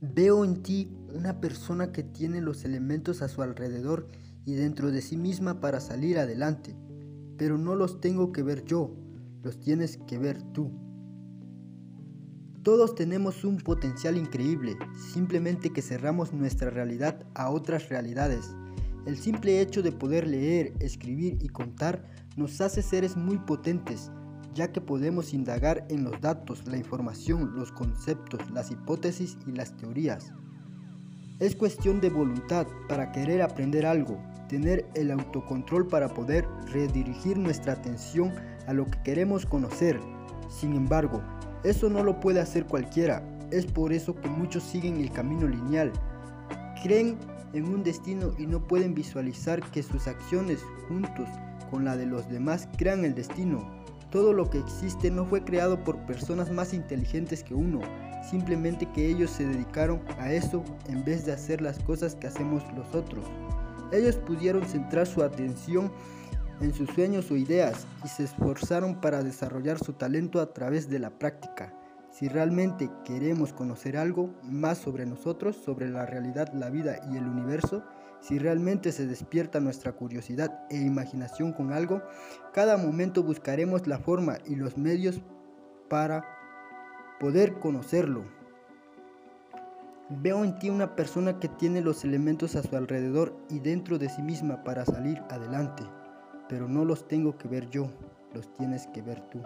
Veo en ti una persona que tiene los elementos a su alrededor y dentro de sí misma para salir adelante, pero no los tengo que ver yo, los tienes que ver tú. Todos tenemos un potencial increíble, simplemente que cerramos nuestra realidad a otras realidades. El simple hecho de poder leer, escribir y contar nos hace seres muy potentes, ya que podemos indagar en los datos, la información, los conceptos, las hipótesis y las teorías. Es cuestión de voluntad para querer aprender algo, tener el autocontrol para poder redirigir nuestra atención a lo que queremos conocer. Sin embargo, eso no lo puede hacer cualquiera. Es por eso que muchos siguen el camino lineal. Creen en un destino y no pueden visualizar que sus acciones juntos con la de los demás crean el destino. Todo lo que existe no fue creado por personas más inteligentes que uno, simplemente que ellos se dedicaron a eso en vez de hacer las cosas que hacemos los otros. Ellos pudieron centrar su atención en sus sueños o ideas y se esforzaron para desarrollar su talento a través de la práctica. Si realmente queremos conocer algo más sobre nosotros, sobre la realidad, la vida y el universo, si realmente se despierta nuestra curiosidad e imaginación con algo, cada momento buscaremos la forma y los medios para poder conocerlo. Veo en ti una persona que tiene los elementos a su alrededor y dentro de sí misma para salir adelante, pero no los tengo que ver yo, los tienes que ver tú.